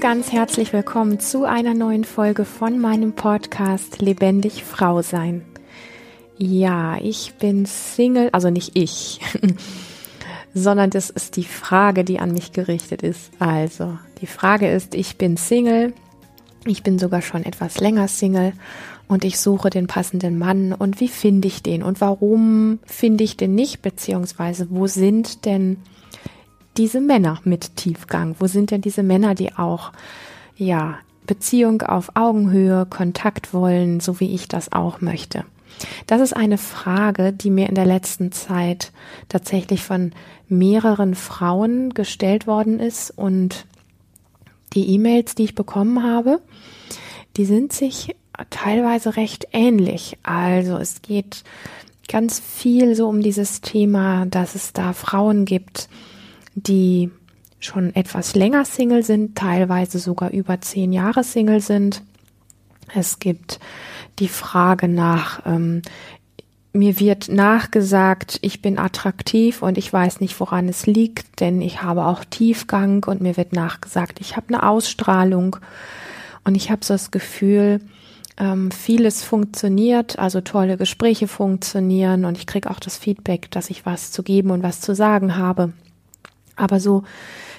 ganz, ganz herzlich willkommen zu einer neuen Folge von meinem Podcast Lebendig Frau sein. Ja, ich bin Single, also nicht ich, sondern das ist die Frage, die an mich gerichtet ist. Also, die Frage ist, ich bin Single, ich bin sogar schon etwas länger Single und ich suche den passenden Mann und wie finde ich den und warum finde ich den nicht, beziehungsweise wo sind denn diese Männer mit Tiefgang? Wo sind denn diese Männer, die auch, ja, Beziehung auf Augenhöhe, Kontakt wollen, so wie ich das auch möchte? Das ist eine Frage, die mir in der letzten Zeit tatsächlich von mehreren Frauen gestellt worden ist und die E-Mails, die ich bekommen habe, die sind sich teilweise recht ähnlich. Also es geht ganz viel so um dieses Thema, dass es da Frauen gibt, die schon etwas länger Single sind, teilweise sogar über zehn Jahre Single sind. Es gibt die Frage nach, ähm, mir wird nachgesagt, ich bin attraktiv und ich weiß nicht, woran es liegt, denn ich habe auch Tiefgang und mir wird nachgesagt, ich habe eine Ausstrahlung und ich habe so das Gefühl, ähm, vieles funktioniert, also tolle Gespräche funktionieren und ich kriege auch das Feedback, dass ich was zu geben und was zu sagen habe. Aber so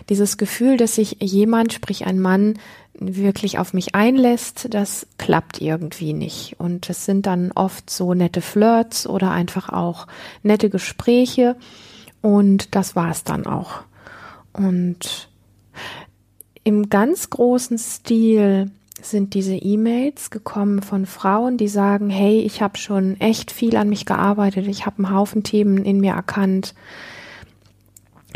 dieses Gefühl, dass sich jemand, sprich ein Mann, wirklich auf mich einlässt, das klappt irgendwie nicht. Und es sind dann oft so nette Flirts oder einfach auch nette Gespräche. Und das war es dann auch. Und im ganz großen Stil sind diese E-Mails gekommen von Frauen, die sagen, hey, ich habe schon echt viel an mich gearbeitet, ich habe einen Haufen Themen in mir erkannt,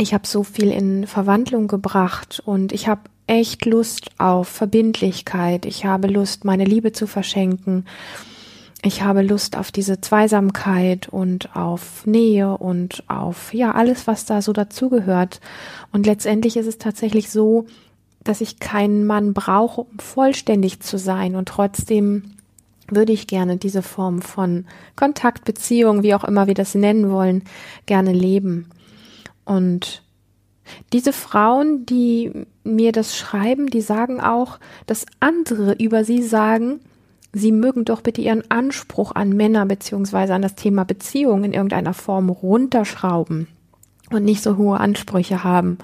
ich habe so viel in Verwandlung gebracht und ich habe echt Lust auf Verbindlichkeit, ich habe Lust, meine Liebe zu verschenken, ich habe Lust auf diese Zweisamkeit und auf Nähe und auf ja alles, was da so dazugehört. Und letztendlich ist es tatsächlich so, dass ich keinen Mann brauche, um vollständig zu sein und trotzdem würde ich gerne diese Form von Kontakt, Beziehung, wie auch immer wir das nennen wollen, gerne leben. Und diese Frauen, die mir das schreiben, die sagen auch, dass andere über sie sagen, sie mögen doch bitte ihren Anspruch an Männer beziehungsweise an das Thema Beziehung in irgendeiner Form runterschrauben und nicht so hohe Ansprüche haben.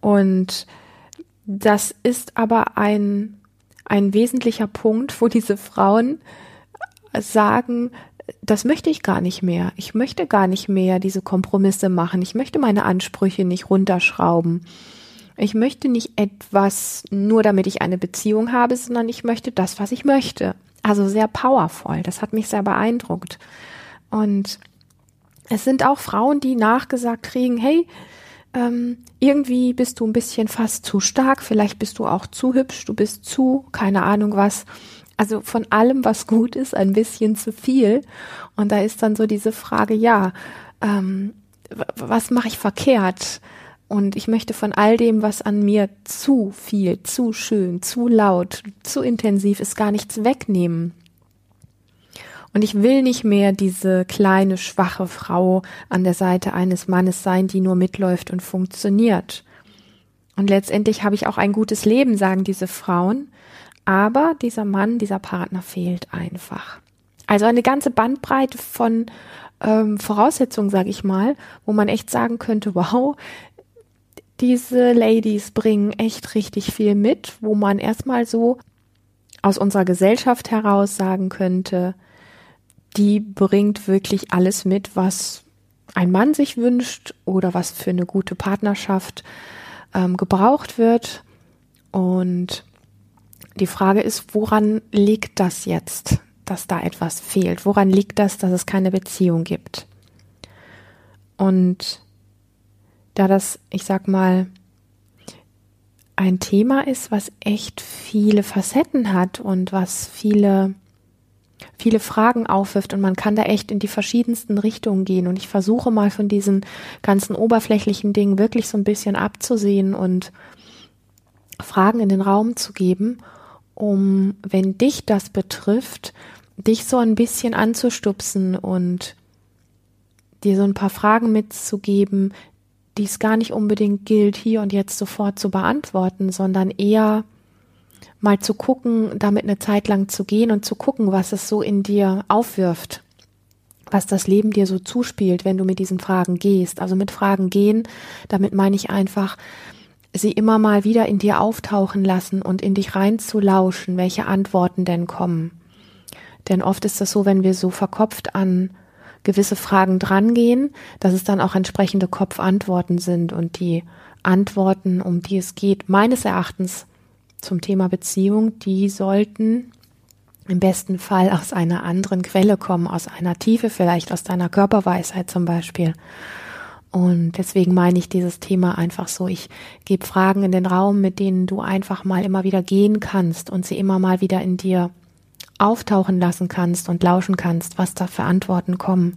Und das ist aber ein, ein wesentlicher Punkt, wo diese Frauen sagen, das möchte ich gar nicht mehr. Ich möchte gar nicht mehr diese Kompromisse machen. Ich möchte meine Ansprüche nicht runterschrauben. Ich möchte nicht etwas nur damit ich eine Beziehung habe, sondern ich möchte das, was ich möchte. Also sehr powerful. Das hat mich sehr beeindruckt. Und es sind auch Frauen, die nachgesagt kriegen, hey, ähm, irgendwie bist du ein bisschen fast zu stark, vielleicht bist du auch zu hübsch, du bist zu, keine Ahnung was. Also von allem, was gut ist, ein bisschen zu viel. Und da ist dann so diese Frage, ja, ähm, was mache ich verkehrt? Und ich möchte von all dem, was an mir zu viel, zu schön, zu laut, zu intensiv ist, gar nichts wegnehmen. Und ich will nicht mehr diese kleine, schwache Frau an der Seite eines Mannes sein, die nur mitläuft und funktioniert. Und letztendlich habe ich auch ein gutes Leben, sagen diese Frauen. Aber dieser Mann, dieser Partner fehlt einfach. Also eine ganze Bandbreite von ähm, Voraussetzungen, sage ich mal, wo man echt sagen könnte, wow, diese Ladies bringen echt richtig viel mit, wo man erstmal so aus unserer Gesellschaft heraus sagen könnte, die bringt wirklich alles mit, was ein Mann sich wünscht oder was für eine gute Partnerschaft ähm, gebraucht wird. Und die Frage ist, woran liegt das jetzt, dass da etwas fehlt? Woran liegt das, dass es keine Beziehung gibt? Und da das, ich sag mal, ein Thema ist, was echt viele Facetten hat und was viele viele Fragen aufwirft und man kann da echt in die verschiedensten Richtungen gehen. Und ich versuche mal von diesen ganzen oberflächlichen Dingen wirklich so ein bisschen abzusehen und Fragen in den Raum zu geben, um, wenn dich das betrifft, dich so ein bisschen anzustupsen und dir so ein paar Fragen mitzugeben, die es gar nicht unbedingt gilt, hier und jetzt sofort zu beantworten, sondern eher mal zu gucken, damit eine Zeit lang zu gehen und zu gucken, was es so in dir aufwirft, was das Leben dir so zuspielt, wenn du mit diesen Fragen gehst. Also mit Fragen gehen, damit meine ich einfach, sie immer mal wieder in dir auftauchen lassen und in dich reinzulauschen, welche Antworten denn kommen. Denn oft ist das so, wenn wir so verkopft an gewisse Fragen drangehen, dass es dann auch entsprechende Kopfantworten sind und die Antworten, um die es geht, meines Erachtens zum Thema Beziehung, die sollten im besten Fall aus einer anderen Quelle kommen, aus einer Tiefe, vielleicht aus deiner Körperweisheit zum Beispiel. Und deswegen meine ich dieses Thema einfach so. Ich gebe Fragen in den Raum, mit denen du einfach mal immer wieder gehen kannst und sie immer mal wieder in dir auftauchen lassen kannst und lauschen kannst, was da für Antworten kommen.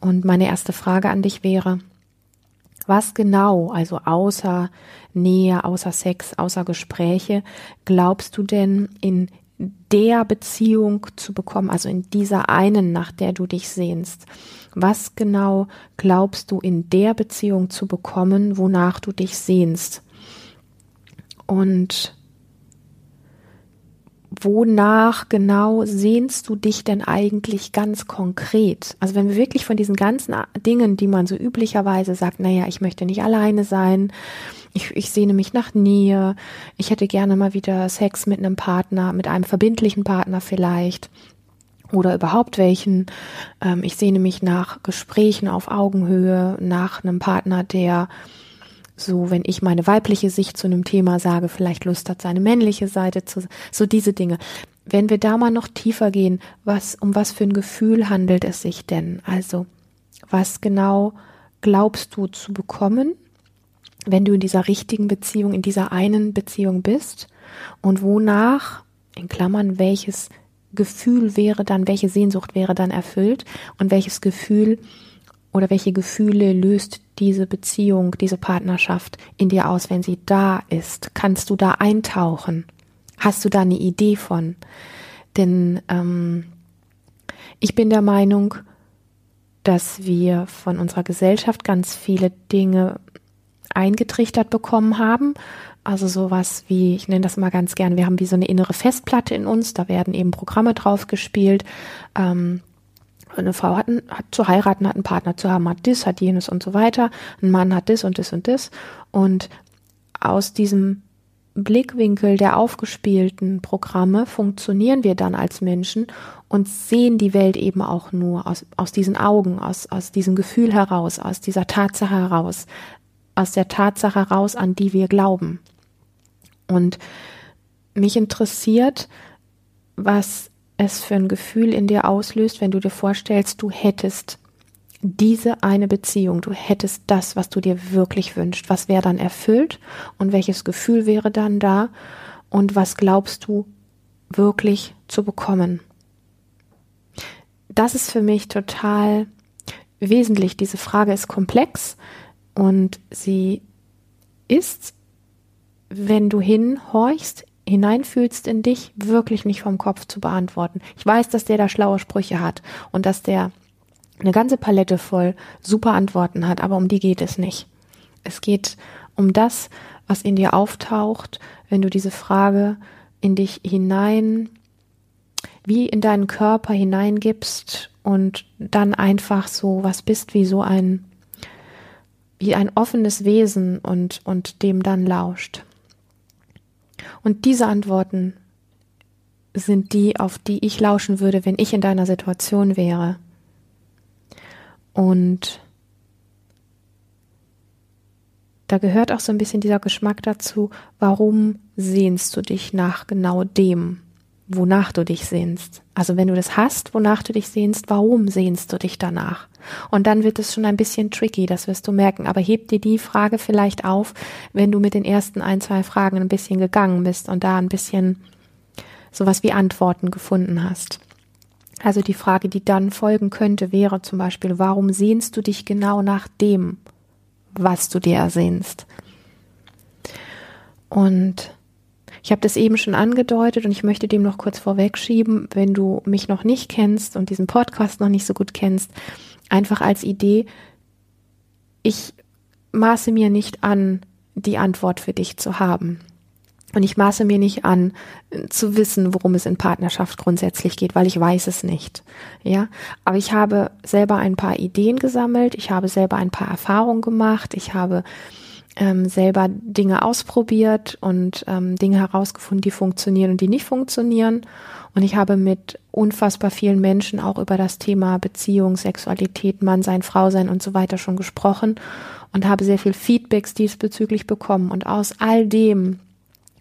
Und meine erste Frage an dich wäre, was genau, also außer Nähe, außer Sex, außer Gespräche, glaubst du denn in der Beziehung zu bekommen, also in dieser einen, nach der du dich sehnst? Was genau glaubst du in der Beziehung zu bekommen, wonach du dich sehnst? Und wonach genau sehnst du dich denn eigentlich ganz konkret? Also wenn wir wirklich von diesen ganzen Dingen, die man so üblicherweise sagt, naja, ich möchte nicht alleine sein, ich, ich sehne mich nach Nähe, ich hätte gerne mal wieder Sex mit einem Partner, mit einem verbindlichen Partner vielleicht oder überhaupt welchen. Ähm, ich sehne mich nach Gesprächen auf Augenhöhe, nach einem Partner, der so, wenn ich meine weibliche Sicht zu einem Thema sage, vielleicht Lust hat, seine männliche Seite zu, so diese Dinge. Wenn wir da mal noch tiefer gehen, was, um was für ein Gefühl handelt es sich denn? Also, was genau glaubst du zu bekommen, wenn du in dieser richtigen Beziehung, in dieser einen Beziehung bist? Und wonach, in Klammern, welches Gefühl wäre dann, welche Sehnsucht wäre dann erfüllt und welches Gefühl oder welche Gefühle löst diese Beziehung, diese Partnerschaft in dir aus, wenn sie da ist? Kannst du da eintauchen? Hast du da eine Idee von? Denn ähm, ich bin der Meinung, dass wir von unserer Gesellschaft ganz viele Dinge eingetrichtert bekommen haben. Also sowas wie, ich nenne das mal ganz gern, wir haben wie so eine innere Festplatte in uns, da werden eben Programme drauf gespielt. Ähm, eine Frau hat, hat zu heiraten, hat einen Partner zu haben, hat das, hat jenes und so weiter. Ein Mann hat das und das und das. Und aus diesem Blickwinkel der aufgespielten Programme funktionieren wir dann als Menschen und sehen die Welt eben auch nur aus, aus diesen Augen, aus, aus diesem Gefühl heraus, aus dieser Tatsache heraus, aus der Tatsache heraus, an die wir glauben. Und mich interessiert, was es für ein Gefühl in dir auslöst, wenn du dir vorstellst, du hättest diese eine Beziehung, du hättest das, was du dir wirklich wünschst, was wäre dann erfüllt und welches Gefühl wäre dann da und was glaubst du wirklich zu bekommen? Das ist für mich total wesentlich. Diese Frage ist komplex und sie ist, wenn du hinhorchst, hineinfühlst in dich, wirklich nicht vom Kopf zu beantworten. Ich weiß, dass der da schlaue Sprüche hat und dass der eine ganze Palette voll super Antworten hat, aber um die geht es nicht. Es geht um das, was in dir auftaucht, wenn du diese Frage in dich hinein, wie in deinen Körper hineingibst und dann einfach so was bist wie so ein, wie ein offenes Wesen und, und dem dann lauscht. Und diese Antworten sind die, auf die ich lauschen würde, wenn ich in deiner Situation wäre. Und da gehört auch so ein bisschen dieser Geschmack dazu, warum sehnst du dich nach genau dem, wonach du dich sehnst. Also wenn du das hast, wonach du dich sehnst, warum sehnst du dich danach? Und dann wird es schon ein bisschen tricky, das wirst du merken. Aber heb dir die Frage vielleicht auf, wenn du mit den ersten ein, zwei Fragen ein bisschen gegangen bist und da ein bisschen sowas wie Antworten gefunden hast. Also die Frage, die dann folgen könnte, wäre zum Beispiel, warum sehnst du dich genau nach dem, was du dir ersehnst? Und ich habe das eben schon angedeutet und ich möchte dem noch kurz vorwegschieben, wenn du mich noch nicht kennst und diesen Podcast noch nicht so gut kennst, einfach als Idee, ich maße mir nicht an, die Antwort für dich zu haben. Und ich maße mir nicht an, zu wissen, worum es in Partnerschaft grundsätzlich geht, weil ich weiß es nicht. Ja, aber ich habe selber ein paar Ideen gesammelt. Ich habe selber ein paar Erfahrungen gemacht. Ich habe ähm, selber Dinge ausprobiert und ähm, Dinge herausgefunden, die funktionieren und die nicht funktionieren. Und ich habe mit unfassbar vielen Menschen auch über das Thema Beziehung, Sexualität, Mann sein, Frau sein und so weiter schon gesprochen und habe sehr viel Feedbacks diesbezüglich bekommen. Und aus all dem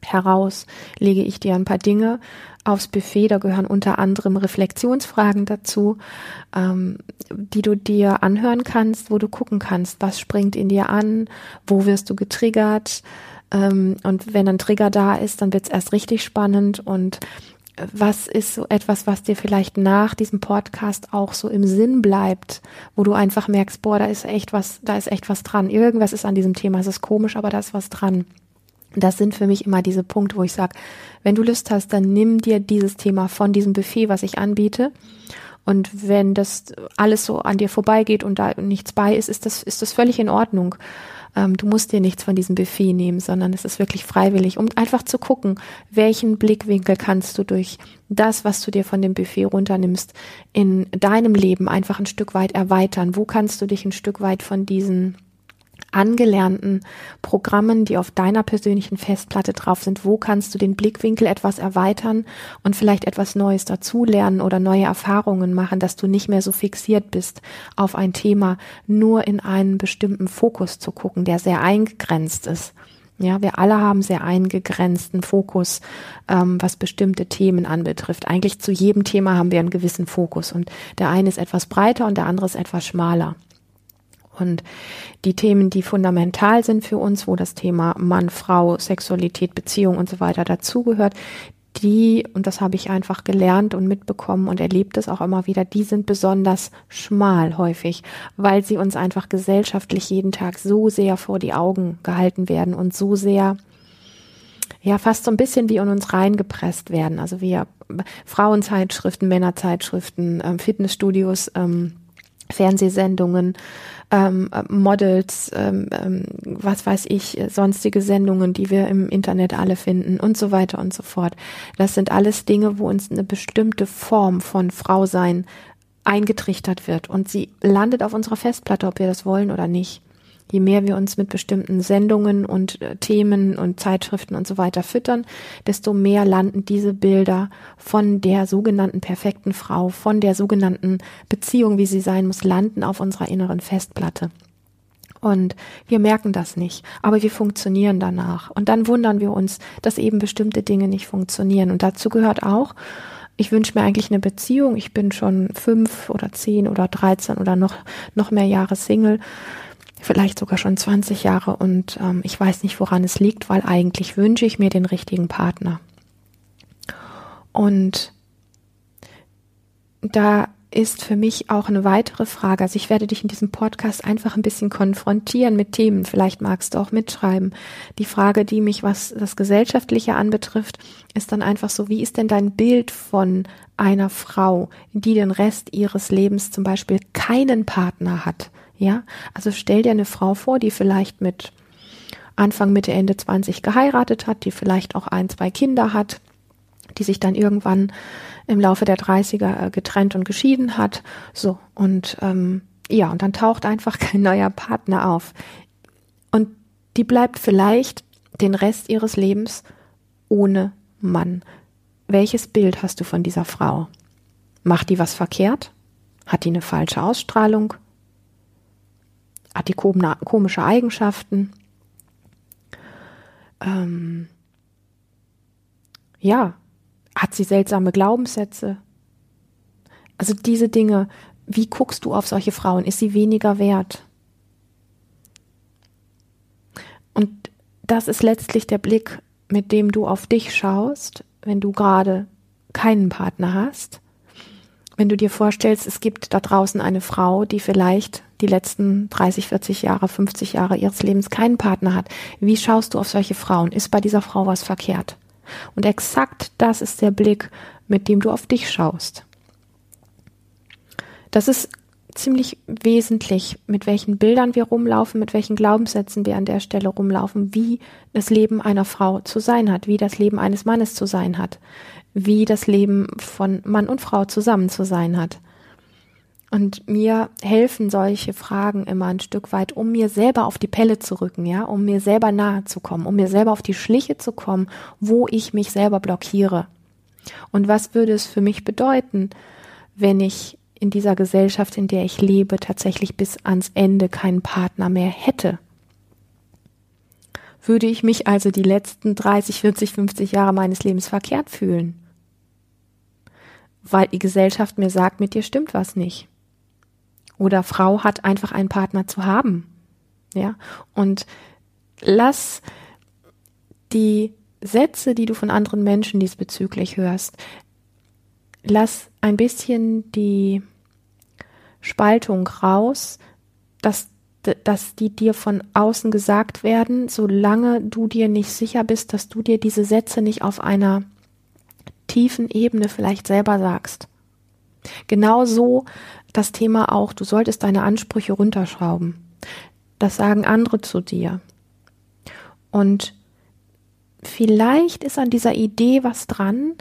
heraus lege ich dir ein paar Dinge aufs Buffet. Da gehören unter anderem Reflexionsfragen dazu, ähm, die du dir anhören kannst, wo du gucken kannst, was springt in dir an, wo wirst du getriggert. Ähm, und wenn ein Trigger da ist, dann wird es erst richtig spannend und was ist so etwas, was dir vielleicht nach diesem Podcast auch so im Sinn bleibt, wo du einfach merkst, boah, da ist echt was, da ist echt was dran. Irgendwas ist an diesem Thema, es ist komisch, aber da ist was dran. Das sind für mich immer diese Punkte, wo ich sage, wenn du Lust hast, dann nimm dir dieses Thema von diesem Buffet, was ich anbiete. Und wenn das alles so an dir vorbeigeht und da nichts bei ist, ist das, ist das völlig in Ordnung. Ähm, du musst dir nichts von diesem Buffet nehmen, sondern es ist wirklich freiwillig, um einfach zu gucken, welchen Blickwinkel kannst du durch das, was du dir von dem Buffet runternimmst, in deinem Leben einfach ein Stück weit erweitern. Wo kannst du dich ein Stück weit von diesen angelernten Programmen, die auf deiner persönlichen Festplatte drauf sind, wo kannst du den Blickwinkel etwas erweitern und vielleicht etwas Neues dazulernen oder neue Erfahrungen machen, dass du nicht mehr so fixiert bist auf ein Thema, nur in einen bestimmten Fokus zu gucken, der sehr eingegrenzt ist. Ja, wir alle haben sehr eingegrenzten Fokus, ähm, was bestimmte Themen anbetrifft. Eigentlich zu jedem Thema haben wir einen gewissen Fokus und der eine ist etwas breiter und der andere ist etwas schmaler. Und die Themen, die fundamental sind für uns, wo das Thema Mann, Frau, Sexualität, Beziehung und so weiter dazugehört, die, und das habe ich einfach gelernt und mitbekommen und erlebt es auch immer wieder, die sind besonders schmal häufig, weil sie uns einfach gesellschaftlich jeden Tag so sehr vor die Augen gehalten werden und so sehr, ja, fast so ein bisschen wie in uns reingepresst werden. Also wir Frauenzeitschriften, Männerzeitschriften, ähm, Fitnessstudios, ähm, Fernsehsendungen, ähm, Models, ähm, ähm, was weiß ich, sonstige Sendungen, die wir im Internet alle finden und so weiter und so fort. Das sind alles Dinge, wo uns eine bestimmte Form von Frausein eingetrichtert wird und sie landet auf unserer Festplatte, ob wir das wollen oder nicht je mehr wir uns mit bestimmten Sendungen und äh, Themen und Zeitschriften und so weiter füttern, desto mehr landen diese Bilder von der sogenannten perfekten Frau, von der sogenannten Beziehung, wie sie sein muss, landen auf unserer inneren Festplatte. Und wir merken das nicht, aber wir funktionieren danach. Und dann wundern wir uns, dass eben bestimmte Dinge nicht funktionieren. Und dazu gehört auch, ich wünsche mir eigentlich eine Beziehung. Ich bin schon fünf oder zehn oder dreizehn oder noch, noch mehr Jahre Single vielleicht sogar schon 20 Jahre und ähm, ich weiß nicht, woran es liegt, weil eigentlich wünsche ich mir den richtigen Partner. Und da ist für mich auch eine weitere Frage. Also ich werde dich in diesem Podcast einfach ein bisschen konfrontieren mit Themen. Vielleicht magst du auch mitschreiben. Die Frage, die mich, was das Gesellschaftliche anbetrifft, ist dann einfach so, wie ist denn dein Bild von einer Frau, die den Rest ihres Lebens zum Beispiel keinen Partner hat? Ja, also stell dir eine Frau vor, die vielleicht mit Anfang, Mitte, Ende 20 geheiratet hat, die vielleicht auch ein, zwei Kinder hat, die sich dann irgendwann im Laufe der 30er äh, getrennt und geschieden hat. So, und ähm, ja, und dann taucht einfach kein neuer Partner auf. Und die bleibt vielleicht den Rest ihres Lebens ohne Mann. Welches Bild hast du von dieser Frau? Macht die was verkehrt? Hat die eine falsche Ausstrahlung? Hat die komische Eigenschaften. Ähm, ja, hat sie seltsame Glaubenssätze? Also diese Dinge, wie guckst du auf solche Frauen? Ist sie weniger wert? Und das ist letztlich der Blick, mit dem du auf dich schaust, wenn du gerade keinen Partner hast. Wenn du dir vorstellst, es gibt da draußen eine Frau, die vielleicht die letzten 30, 40 Jahre, 50 Jahre ihres Lebens keinen Partner hat. Wie schaust du auf solche Frauen? Ist bei dieser Frau was verkehrt? Und exakt das ist der Blick, mit dem du auf dich schaust. Das ist ziemlich wesentlich, mit welchen Bildern wir rumlaufen, mit welchen Glaubenssätzen wir an der Stelle rumlaufen, wie das Leben einer Frau zu sein hat, wie das Leben eines Mannes zu sein hat, wie das Leben von Mann und Frau zusammen zu sein hat. Und mir helfen solche Fragen immer ein Stück weit, um mir selber auf die Pelle zu rücken, ja, um mir selber nahe zu kommen, um mir selber auf die Schliche zu kommen, wo ich mich selber blockiere. Und was würde es für mich bedeuten, wenn ich in dieser Gesellschaft, in der ich lebe, tatsächlich bis ans Ende keinen Partner mehr hätte? Würde ich mich also die letzten 30, 40, 50 Jahre meines Lebens verkehrt fühlen? Weil die Gesellschaft mir sagt, mit dir stimmt was nicht. Oder Frau hat einfach einen Partner zu haben. Ja, und lass die Sätze, die du von anderen Menschen diesbezüglich hörst, lass ein bisschen die Spaltung raus, dass, dass die dir von außen gesagt werden, solange du dir nicht sicher bist, dass du dir diese Sätze nicht auf einer tiefen Ebene vielleicht selber sagst. Genauso das Thema auch, du solltest deine Ansprüche runterschrauben. Das sagen andere zu dir. Und vielleicht ist an dieser Idee was dran,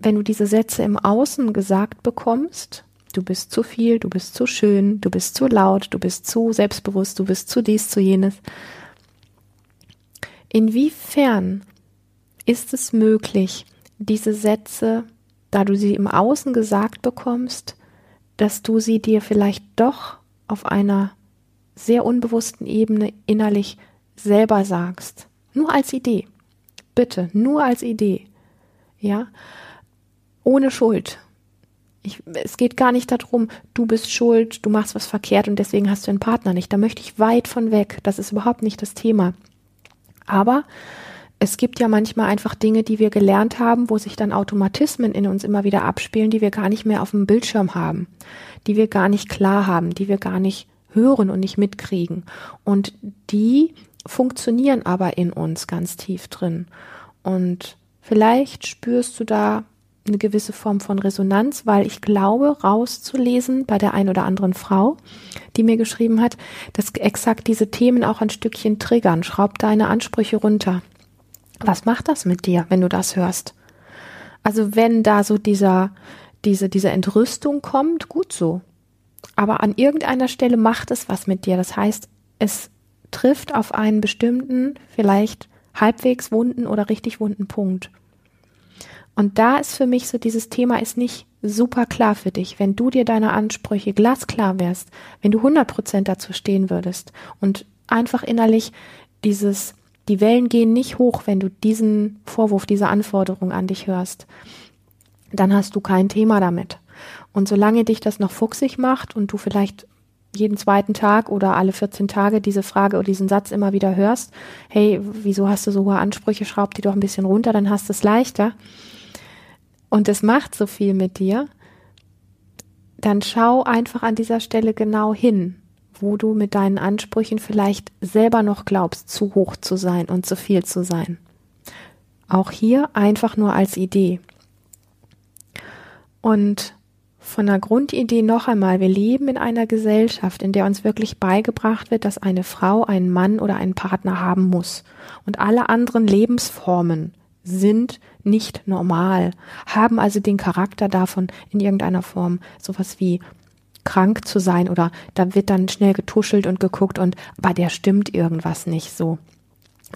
wenn du diese Sätze im Außen gesagt bekommst, du bist zu viel, du bist zu schön, du bist zu laut, du bist zu selbstbewusst, du bist zu dies, zu jenes. Inwiefern ist es möglich, diese Sätze, da du sie im Außen gesagt bekommst, dass du sie dir vielleicht doch auf einer sehr unbewussten Ebene innerlich selber sagst. Nur als Idee. Bitte, nur als Idee. Ja? Ohne Schuld. Ich, es geht gar nicht darum, du bist schuld, du machst was verkehrt und deswegen hast du einen Partner nicht. Da möchte ich weit von weg. Das ist überhaupt nicht das Thema. Aber es gibt ja manchmal einfach Dinge, die wir gelernt haben, wo sich dann Automatismen in uns immer wieder abspielen, die wir gar nicht mehr auf dem Bildschirm haben, die wir gar nicht klar haben, die wir gar nicht hören und nicht mitkriegen. Und die funktionieren aber in uns ganz tief drin. Und vielleicht spürst du da eine gewisse Form von Resonanz, weil ich glaube, rauszulesen bei der ein oder anderen Frau, die mir geschrieben hat, dass exakt diese Themen auch ein Stückchen triggern. Schraub deine Ansprüche runter. Was macht das mit dir, wenn du das hörst? Also wenn da so dieser, diese, diese Entrüstung kommt, gut so. Aber an irgendeiner Stelle macht es was mit dir. Das heißt, es trifft auf einen bestimmten, vielleicht halbwegs wunden oder richtig wunden Punkt. Und da ist für mich so dieses Thema ist nicht super klar für dich. Wenn du dir deine Ansprüche glasklar wärst, wenn du 100 Prozent dazu stehen würdest und einfach innerlich dieses, die Wellen gehen nicht hoch, wenn du diesen Vorwurf, diese Anforderung an dich hörst, dann hast du kein Thema damit. Und solange dich das noch fuchsig macht und du vielleicht jeden zweiten Tag oder alle 14 Tage diese Frage oder diesen Satz immer wieder hörst, hey, wieso hast du so hohe Ansprüche, schraub die doch ein bisschen runter, dann hast du es leichter. Und es macht so viel mit dir, dann schau einfach an dieser Stelle genau hin, wo du mit deinen Ansprüchen vielleicht selber noch glaubst, zu hoch zu sein und zu viel zu sein. Auch hier einfach nur als Idee. Und von der Grundidee noch einmal, wir leben in einer Gesellschaft, in der uns wirklich beigebracht wird, dass eine Frau einen Mann oder einen Partner haben muss. Und alle anderen Lebensformen sind nicht normal, haben also den Charakter davon, in irgendeiner Form sowas wie krank zu sein oder da wird dann schnell getuschelt und geguckt und bei der stimmt irgendwas nicht so.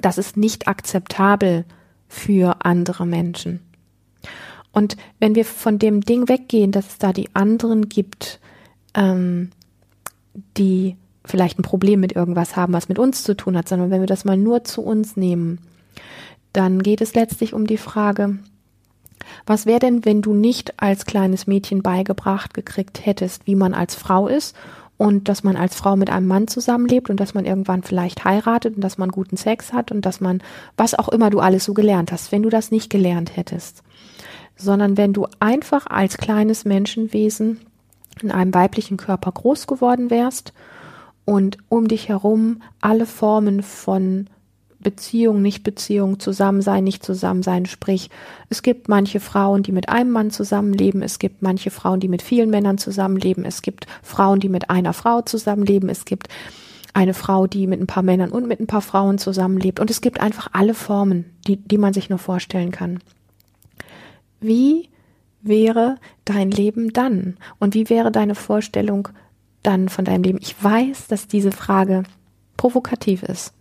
Das ist nicht akzeptabel für andere Menschen. Und wenn wir von dem Ding weggehen, dass es da die anderen gibt, ähm, die vielleicht ein Problem mit irgendwas haben, was mit uns zu tun hat, sondern wenn wir das mal nur zu uns nehmen, dann geht es letztlich um die Frage, was wäre denn, wenn du nicht als kleines Mädchen beigebracht gekriegt hättest, wie man als Frau ist und dass man als Frau mit einem Mann zusammenlebt und dass man irgendwann vielleicht heiratet und dass man guten Sex hat und dass man, was auch immer du alles so gelernt hast, wenn du das nicht gelernt hättest? Sondern wenn du einfach als kleines Menschenwesen in einem weiblichen Körper groß geworden wärst und um dich herum alle Formen von Beziehung, Nicht-Beziehung, Zusammensein, Nicht-Zusammensein. Sprich, es gibt manche Frauen, die mit einem Mann zusammenleben, es gibt manche Frauen, die mit vielen Männern zusammenleben, es gibt Frauen, die mit einer Frau zusammenleben, es gibt eine Frau, die mit ein paar Männern und mit ein paar Frauen zusammenlebt. Und es gibt einfach alle Formen, die, die man sich nur vorstellen kann. Wie wäre dein Leben dann? Und wie wäre deine Vorstellung dann von deinem Leben? Ich weiß, dass diese Frage provokativ ist.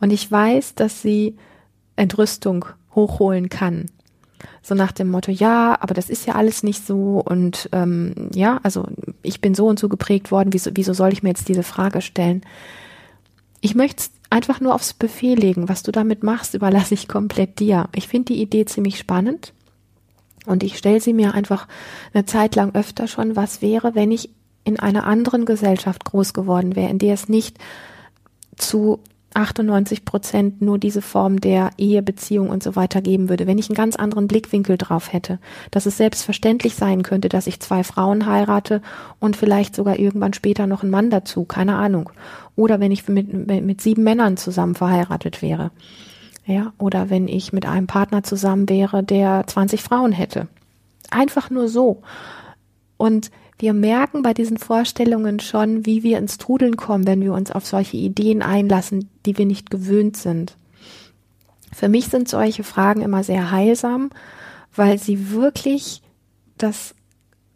Und ich weiß, dass sie Entrüstung hochholen kann. So nach dem Motto, ja, aber das ist ja alles nicht so und ähm, ja, also ich bin so und so geprägt worden, wieso, wieso soll ich mir jetzt diese Frage stellen? Ich möchte es einfach nur aufs Buffet legen. Was du damit machst, überlasse ich komplett dir. Ich finde die Idee ziemlich spannend und ich stelle sie mir einfach eine Zeit lang öfter schon, was wäre, wenn ich in einer anderen Gesellschaft groß geworden wäre, in der es nicht zu 98 Prozent nur diese Form der Ehe, Beziehung und so weiter geben würde, wenn ich einen ganz anderen Blickwinkel drauf hätte, dass es selbstverständlich sein könnte, dass ich zwei Frauen heirate und vielleicht sogar irgendwann später noch einen Mann dazu, keine Ahnung. Oder wenn ich mit, mit sieben Männern zusammen verheiratet wäre. Ja, oder wenn ich mit einem Partner zusammen wäre, der 20 Frauen hätte. Einfach nur so. Und wir merken bei diesen Vorstellungen schon, wie wir ins Trudeln kommen, wenn wir uns auf solche Ideen einlassen, die wir nicht gewöhnt sind. Für mich sind solche Fragen immer sehr heilsam, weil sie wirklich das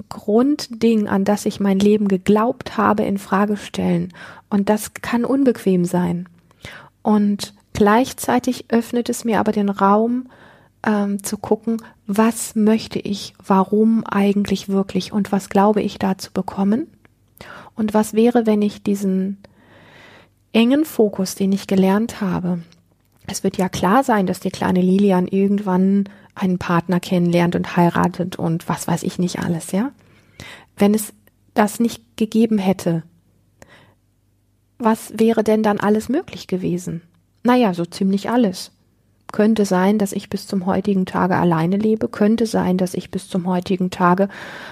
Grundding, an das ich mein Leben geglaubt habe, in Frage stellen. Und das kann unbequem sein. Und gleichzeitig öffnet es mir aber den Raum, ähm, zu gucken, was möchte ich, warum eigentlich wirklich und was glaube ich da zu bekommen. Und was wäre, wenn ich diesen engen Fokus, den ich gelernt habe, es wird ja klar sein, dass die kleine Lilian irgendwann einen Partner kennenlernt und heiratet und was weiß ich nicht alles, ja? Wenn es das nicht gegeben hätte, was wäre denn dann alles möglich gewesen? Naja, so ziemlich alles. Könnte sein, dass ich bis zum heutigen Tage alleine lebe. Könnte sein, dass ich bis zum heutigen Tage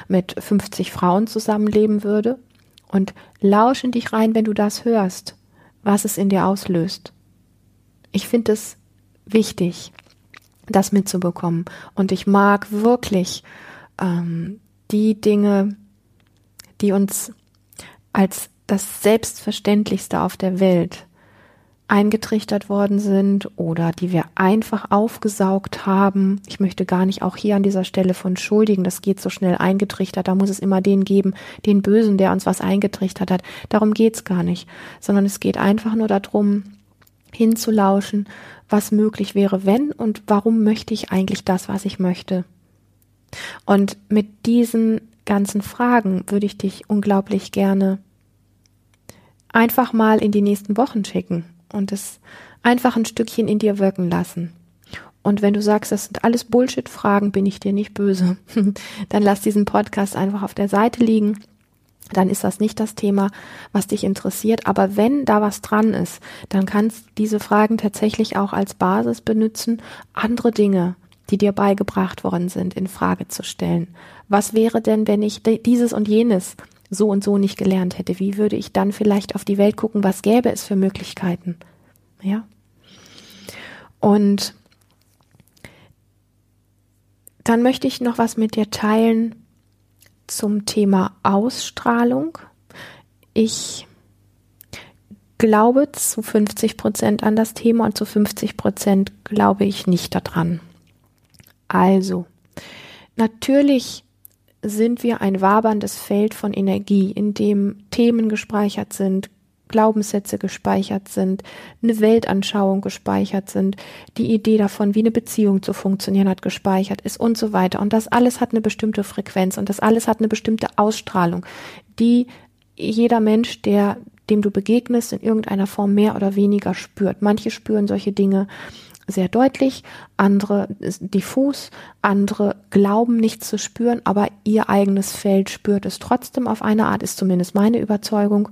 mit 50 Frauen zusammenleben würde. Und lausch in dich rein, wenn du das hörst, was es in dir auslöst. Ich finde es wichtig, das mitzubekommen. Und ich mag wirklich ähm, die Dinge, die uns als das Selbstverständlichste auf der Welt eingetrichtert worden sind oder die wir einfach aufgesaugt haben. Ich möchte gar nicht auch hier an dieser Stelle von schuldigen, das geht so schnell eingetrichtert, da muss es immer den geben, den Bösen, der uns was eingetrichtert hat. Darum geht's gar nicht, sondern es geht einfach nur darum, hinzulauschen, was möglich wäre, wenn und warum möchte ich eigentlich das, was ich möchte. Und mit diesen ganzen Fragen würde ich dich unglaublich gerne einfach mal in die nächsten Wochen schicken und es einfach ein Stückchen in dir wirken lassen. Und wenn du sagst, das sind alles Bullshit-Fragen, bin ich dir nicht böse. Dann lass diesen Podcast einfach auf der Seite liegen. Dann ist das nicht das Thema, was dich interessiert. Aber wenn da was dran ist, dann kannst du diese Fragen tatsächlich auch als Basis benutzen, andere Dinge, die dir beigebracht worden sind, in Frage zu stellen. Was wäre denn, wenn ich dieses und jenes so und so nicht gelernt hätte, wie würde ich dann vielleicht auf die Welt gucken, was gäbe es für Möglichkeiten? Ja. Und dann möchte ich noch was mit dir teilen zum Thema Ausstrahlung. Ich glaube zu 50 Prozent an das Thema und zu 50 Prozent glaube ich nicht daran. Also, natürlich sind wir ein waberndes Feld von Energie, in dem Themen gespeichert sind, Glaubenssätze gespeichert sind, eine Weltanschauung gespeichert sind, die Idee davon, wie eine Beziehung zu funktionieren hat, gespeichert ist und so weiter. Und das alles hat eine bestimmte Frequenz und das alles hat eine bestimmte Ausstrahlung, die jeder Mensch, der dem du begegnest, in irgendeiner Form mehr oder weniger spürt. Manche spüren solche Dinge sehr deutlich, andere diffus, andere glauben nichts zu spüren, aber ihr eigenes Feld spürt es trotzdem auf eine Art, ist zumindest meine Überzeugung.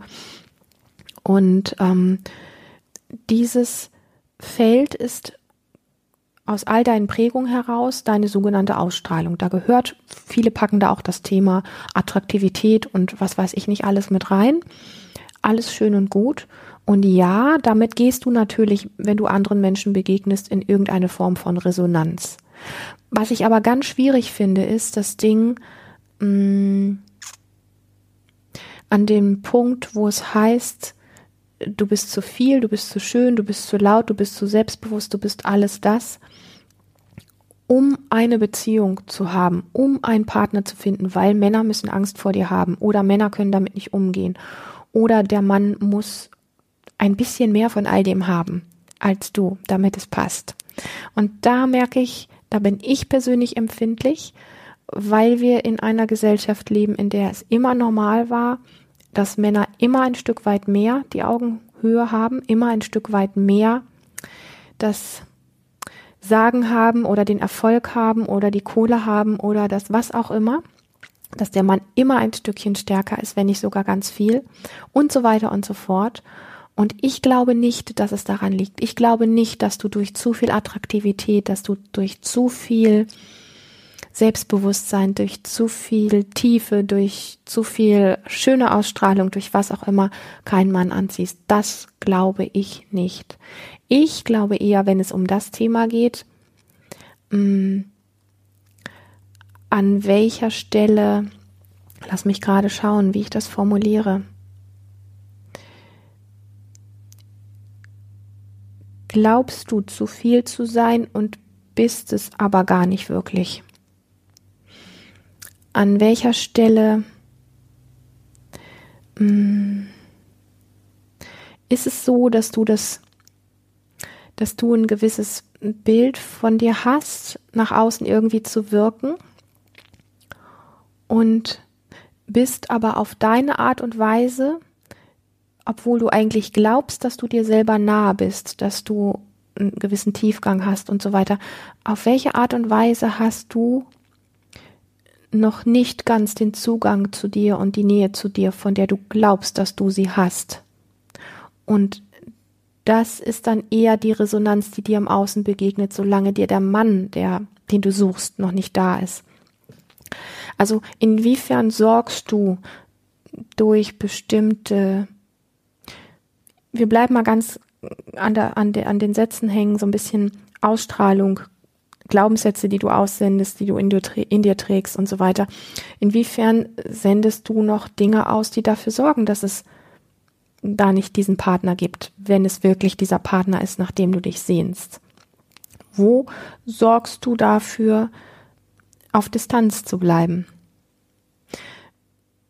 Und ähm, dieses Feld ist aus all deinen Prägungen heraus deine sogenannte Ausstrahlung. Da gehört, viele packen da auch das Thema Attraktivität und was weiß ich nicht alles mit rein. Alles schön und gut. Und ja, damit gehst du natürlich, wenn du anderen Menschen begegnest, in irgendeine Form von Resonanz. Was ich aber ganz schwierig finde, ist das Ding mh, mm, an dem Punkt, wo es heißt, du bist zu viel, du bist zu schön, du bist zu laut, du bist zu selbstbewusst, du bist alles das, um eine Beziehung zu haben, um einen Partner zu finden, weil Männer müssen Angst vor dir haben oder Männer können damit nicht umgehen oder der Mann muss ein bisschen mehr von all dem haben als du, damit es passt. Und da merke ich, da bin ich persönlich empfindlich, weil wir in einer Gesellschaft leben, in der es immer normal war, dass Männer immer ein Stück weit mehr die Augenhöhe haben, immer ein Stück weit mehr das Sagen haben oder den Erfolg haben oder die Kohle haben oder das was auch immer, dass der Mann immer ein Stückchen stärker ist, wenn nicht sogar ganz viel und so weiter und so fort. Und ich glaube nicht, dass es daran liegt. Ich glaube nicht, dass du durch zu viel Attraktivität, dass du durch zu viel Selbstbewusstsein, durch zu viel Tiefe, durch zu viel schöne Ausstrahlung, durch was auch immer keinen Mann anziehst. Das glaube ich nicht. Ich glaube eher, wenn es um das Thema geht, mh, mm, an welcher Stelle, lass mich gerade schauen, wie ich das formuliere. Glaubst du zu viel zu sein und bist es aber gar nicht wirklich? An welcher Stelle mh, mm, ist es so, dass du das dass du ein gewisses Bild von dir hast, nach außen irgendwie zu wirken und bist aber auf deine Art und Weise, obwohl du eigentlich glaubst, dass du dir selber nahe bist, dass du einen gewissen Tiefgang hast und so weiter, auf welche Art und Weise hast du noch nicht ganz den Zugang zu dir und die Nähe zu dir, von der du glaubst, dass du sie hast. Und das ist dann eher die Resonanz, die dir im Außen begegnet, solange dir der Mann, der, den du suchst, noch nicht da ist. Also inwiefern sorgst du durch bestimmte, wir bleiben mal ganz an, der, an, der, an den Sätzen hängen, so ein bisschen Ausstrahlung, Glaubenssätze, die du aussendest, die du in in dir trägst und so weiter. Inwiefern sendest du noch Dinge aus, die dafür sorgen, dass es da nicht diesen Partner gibt, wenn es wirklich dieser Partner ist, nach dem du dich sehnst? Wo sorgst du dafür, auf Distanz zu bleiben?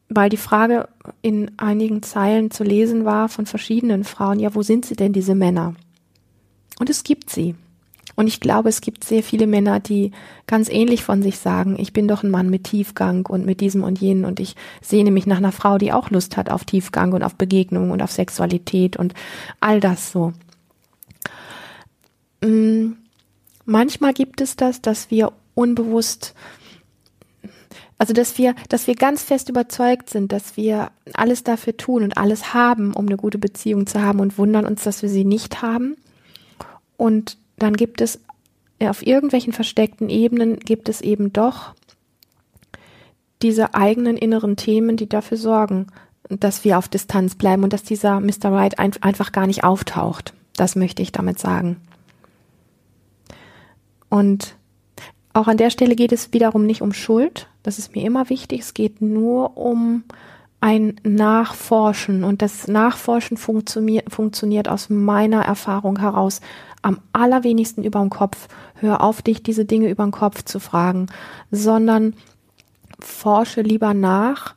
Weil die Frage in einigen Zeilen zu lesen war von verschiedenen Frauen, ja, wo sind sie denn, diese Männer? Und es gibt sie. Und ich glaube, es gibt sehr viele Männer, die ganz ähnlich von sich sagen, ich bin doch ein Mann mit Tiefgang und mit diesem und jenen und ich sehne mich nach einer Frau, die auch Lust hat auf Tiefgang und auf Begegnung und auf Sexualität und all das so. Mm, manchmal gibt es das, dass wir unbewusst also, dass wir, dass wir ganz fest überzeugt sind, dass wir alles dafür tun und alles haben, um eine gute Beziehung zu haben und wundern uns, dass wir sie nicht haben. Und dann gibt es auf irgendwelchen versteckten Ebenen gibt es eben doch diese eigenen inneren Themen, die dafür sorgen, dass wir auf Distanz bleiben und dass dieser Mr. Right ein, einfach gar nicht auftaucht. Das möchte ich damit sagen. Und auch an der Stelle geht es wiederum nicht um Schuld. Das ist mir immer wichtig. Es geht nur um ein Nachforschen. Und das Nachforschen funktioniert, funktioniert aus meiner Erfahrung heraus am allerwenigsten über den Kopf. Hör auf, dich diese Dinge über den Kopf zu fragen, sondern forsche lieber nach,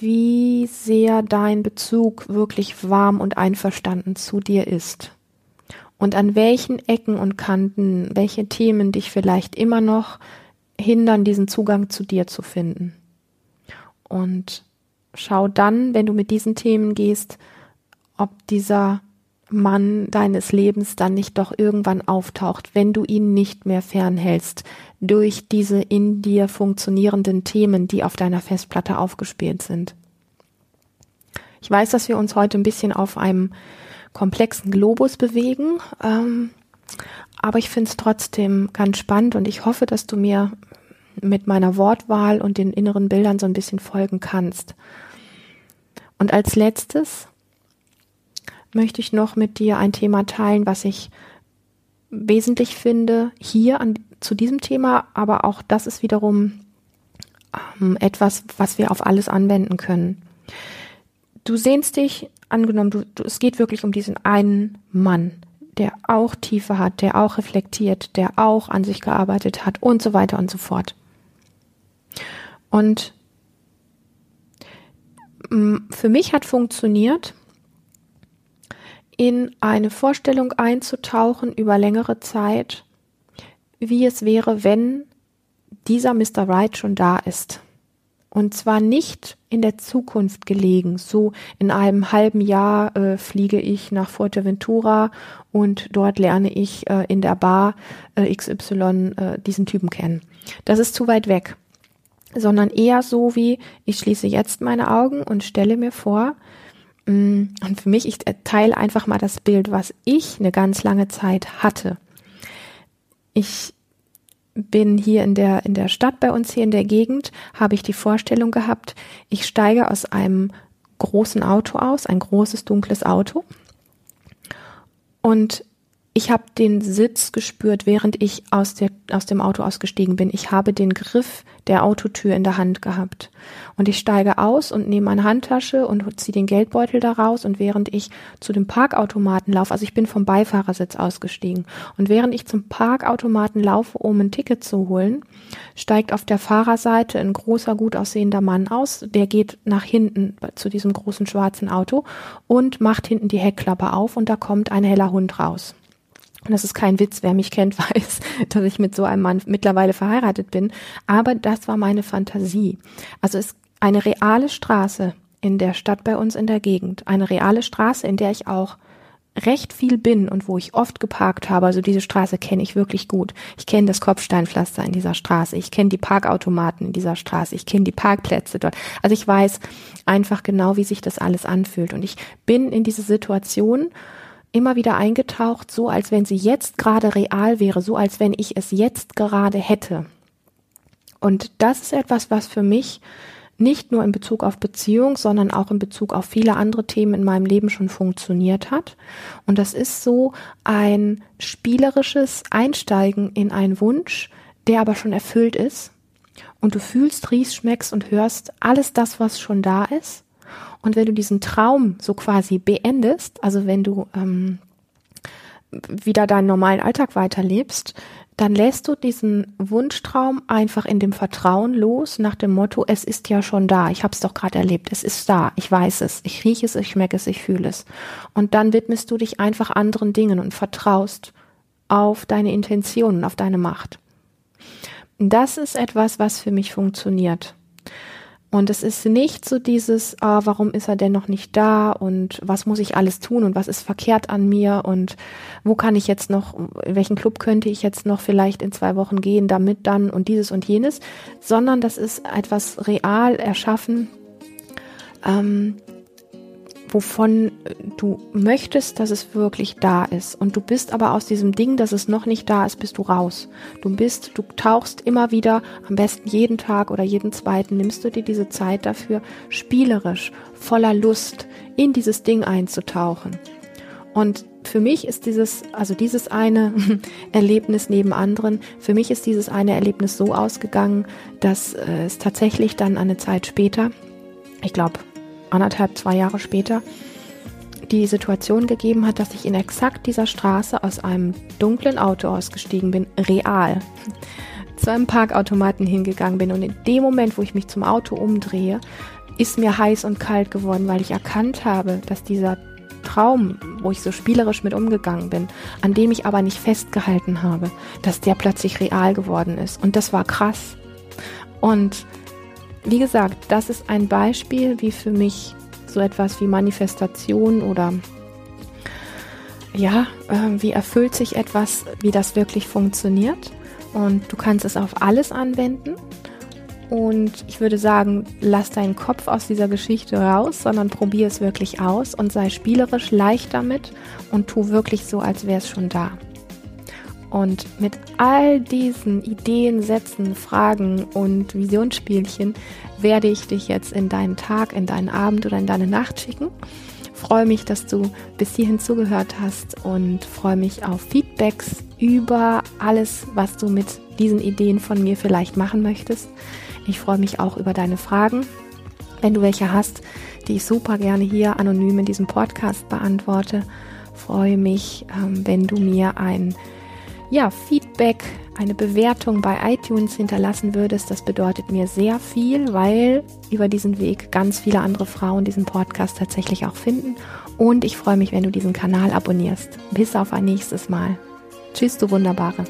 wie sehr dein Bezug wirklich warm und einverstanden zu dir ist. Und an welchen Ecken und Kanten, welche Themen dich vielleicht immer noch hindern, diesen Zugang zu dir zu finden. Und schau dann, wenn du mit diesen Themen gehst, ob dieser Mann deines Lebens dann nicht doch irgendwann auftaucht, wenn du ihn nicht mehr fernhältst durch diese in dir funktionierenden Themen, die auf deiner Festplatte aufgespielt sind. Ich weiß, dass wir uns heute ein bisschen auf einem komplexen Globus bewegen, ähm, aber ich finde es trotzdem ganz spannend und ich hoffe, dass du mir mit meiner Wortwahl und den inneren Bildern so ein bisschen folgen kannst. Und als letztes möchte ich noch mit dir ein Thema teilen, was ich wesentlich finde hier an, zu diesem Thema, aber auch das ist wiederum ähm, etwas, was wir auf alles anwenden können. Du sehnst dich, angenommen, du, du, es geht wirklich um diesen einen Mann, der auch Tiefe hat, der auch reflektiert, der auch an sich gearbeitet hat und so weiter und so fort. Und mm, für mich hat funktioniert, in eine Vorstellung einzutauchen über längere Zeit, wie es wäre, wenn dieser Mr. Wright schon da ist. Und zwar nicht in der Zukunft gelegen. So in einem halben Jahr äh, fliege ich nach Fuerteventura und dort lerne ich äh, in der Bar äh, XY äh, diesen Typen kennen. Das ist zu weit weg. Sondern eher so wie, ich schließe jetzt meine Augen und stelle mir vor, Mm, und für mich, ich teile einfach mal das Bild, was ich eine ganz lange Zeit hatte. Ich bin hier in der, in der Stadt bei uns hier in der Gegend, habe ich die Vorstellung gehabt, ich steige aus einem großen Auto aus, ein großes dunkles Auto. Und ich habe den Sitz gespürt, während ich aus, der, aus dem Auto ausgestiegen bin. Ich habe den Griff der Autotür in der Hand gehabt. Und ich steige aus und nehme meine Handtasche und ziehe den Geldbeutel daraus. Und während ich zu dem Parkautomaten laufe, also ich bin vom Beifahrersitz ausgestiegen. Und während ich zum Parkautomaten laufe, um ein Ticket zu holen, steigt auf der Fahrerseite ein großer, gut aussehender Mann aus. Der geht nach hinten zu diesem großen schwarzen Auto und macht hinten die Heckklappe auf und da kommt ein heller Hund raus. Und das ist kein Witz, wer mich kennt, weiß, dass ich mit so einem Mann mittlerweile verheiratet bin. Aber das war meine Fantasie. Also es eine reale Straße in der Stadt bei uns in der Gegend. Eine reale Straße, in der ich auch recht viel bin und wo ich oft geparkt habe. Also diese Straße kenne ich wirklich gut. Ich kenne das Kopfsteinpflaster in dieser Straße. Ich kenne die Parkautomaten in dieser Straße. Ich kenne die Parkplätze dort. Also ich weiß einfach genau, wie sich das alles anfühlt. Und ich bin in diese Situation immer wieder eingetaucht, so als wenn sie jetzt gerade real wäre, so als wenn ich es jetzt gerade hätte. Und das ist etwas, was für mich nicht nur in Bezug auf Beziehung, sondern auch in Bezug auf viele andere Themen in meinem Leben schon funktioniert hat. Und das ist so ein spielerisches Einsteigen in einen Wunsch, der aber schon erfüllt ist. Und du fühlst, riechst, schmeckst und hörst alles das, was schon da ist. Und wenn du diesen Traum so quasi beendest, also wenn du ähm, wieder deinen normalen Alltag weiterlebst, dann lässt du diesen Wunschtraum einfach in dem Vertrauen los, nach dem Motto, es ist ja schon da, ich habe es doch gerade erlebt, es ist da, ich weiß es, ich rieche es, ich schmecke es, ich fühle es. Und dann widmest du dich einfach anderen Dingen und vertraust auf deine Intentionen, auf deine Macht. Das ist etwas, was für mich funktioniert. Und es ist nicht so dieses, ah, warum ist er denn noch nicht da und was muss ich alles tun und was ist verkehrt an mir und wo kann ich jetzt noch, in welchen Club könnte ich jetzt noch vielleicht in zwei Wochen gehen, damit dann und dieses und jenes, sondern das ist etwas real erschaffen, ähm, wovon du möchtest, dass es wirklich da ist. Und du bist aber aus diesem Ding, dass es noch nicht da ist, bist du raus. Du bist, du tauchst immer wieder, am besten jeden Tag oder jeden zweiten, nimmst du dir diese Zeit dafür, spielerisch, voller Lust in dieses Ding einzutauchen. Und für mich ist dieses, also dieses eine Erlebnis neben anderen, für mich ist dieses eine Erlebnis so ausgegangen, dass äh, es tatsächlich dann eine Zeit später, ich glaube anderthalb, zwei Jahre später die Situation gegeben hat, dass ich in exakt dieser Straße aus einem dunklen Auto ausgestiegen bin, real, zu einem Parkautomaten hingegangen bin und in dem Moment, wo ich mich zum Auto umdrehe, ist mir heiß und kalt geworden, weil ich erkannt habe, dass dieser Traum, wo ich so spielerisch mit umgegangen bin, an dem ich aber nicht festgehalten habe, dass der plötzlich real geworden ist. Und das war krass. Und wie gesagt, das ist ein Beispiel, wie für mich so etwas wie Manifestation oder ja, äh, wie erfüllt sich etwas, wie das wirklich funktioniert. Und du kannst es auf alles anwenden. Und ich würde sagen, lass deinen Kopf aus dieser Geschichte raus, sondern probier es wirklich aus und sei spielerisch leicht damit und tu wirklich so, als wäre es schon da. Und mit all diesen Ideen, Sätzen, Fragen und Visionsspielchen werde ich dich jetzt in deinen Tag, in deinen Abend oder in deine Nacht schicken. freue mich, dass du bis hierhin zugehört hast und freue mich auf Feedbacks über alles, was du mit diesen Ideen von mir vielleicht machen möchtest. Ich freue mich auch über deine Fragen. Wenn du welche hast, die ich super gerne hier anonym in diesem Podcast beantworte, freue mich, ähm, wenn du mir ein ja, Feedback, eine Bewertung bei iTunes hinterlassen würdest. Das bedeutet mir sehr viel, weil über diesen Weg ganz viele andere Frauen diesen Podcast tatsächlich auch finden. Und ich freue mich, wenn du diesen Kanal abonnierst. Bis auf ein nächstes Mal. Tschüss, du Wunderbare.